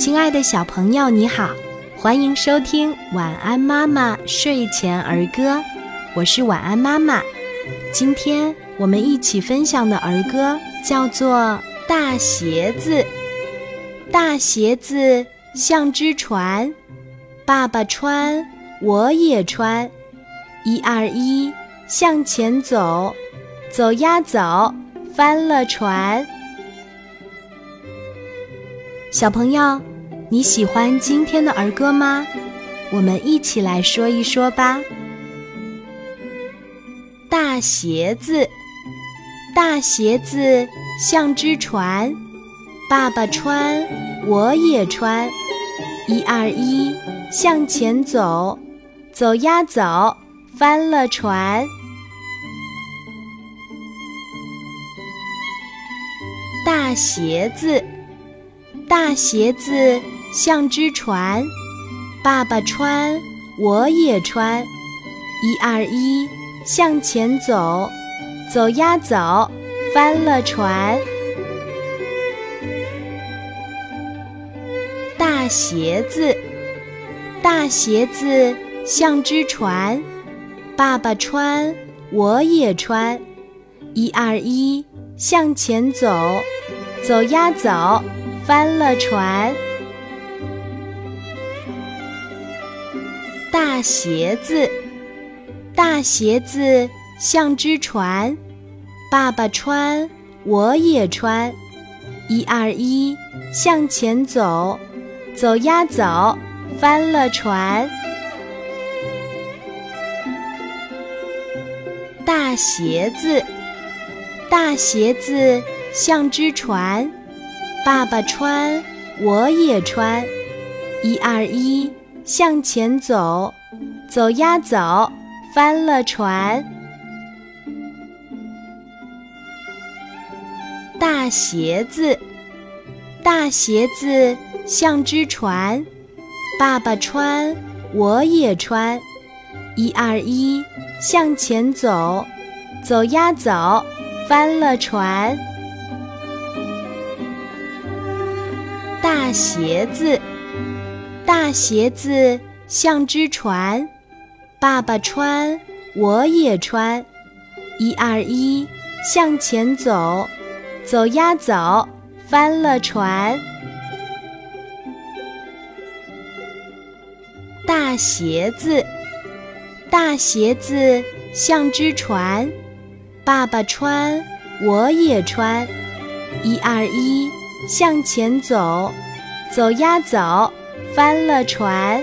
亲爱的小朋友，你好，欢迎收听《晚安妈妈睡前儿歌》，我是晚安妈妈。今天我们一起分享的儿歌叫做《大鞋子》。大鞋子像只船，爸爸穿，我也穿，一二一，向前走，走呀走，翻了船。小朋友，你喜欢今天的儿歌吗？我们一起来说一说吧。大鞋子，大鞋子像只船，爸爸穿，我也穿，一二一，向前走，走呀走，翻了船。大鞋子。大鞋子像只船，爸爸穿，我也穿，一二一，向前走，走呀走，翻了船。大鞋子，大鞋子像只船，爸爸穿，我也穿，一二一，向前走，走呀走。翻了船，大鞋子，大鞋子像只船，爸爸穿，我也穿，一二一，向前走，走呀走，翻了船，大鞋子，大鞋子像只船。爸爸穿，我也穿，一二一，向前走，走呀走，翻了船。大鞋子，大鞋子像只船，爸爸穿，我也穿，一二一，向前走，走呀走，翻了船。大鞋子，大鞋子像只船，爸爸穿，我也穿，一二一，向前走，走呀走，翻了船。大鞋子，大鞋子像只船，爸爸穿，我也穿，一二一。向前走，走呀走，翻了船。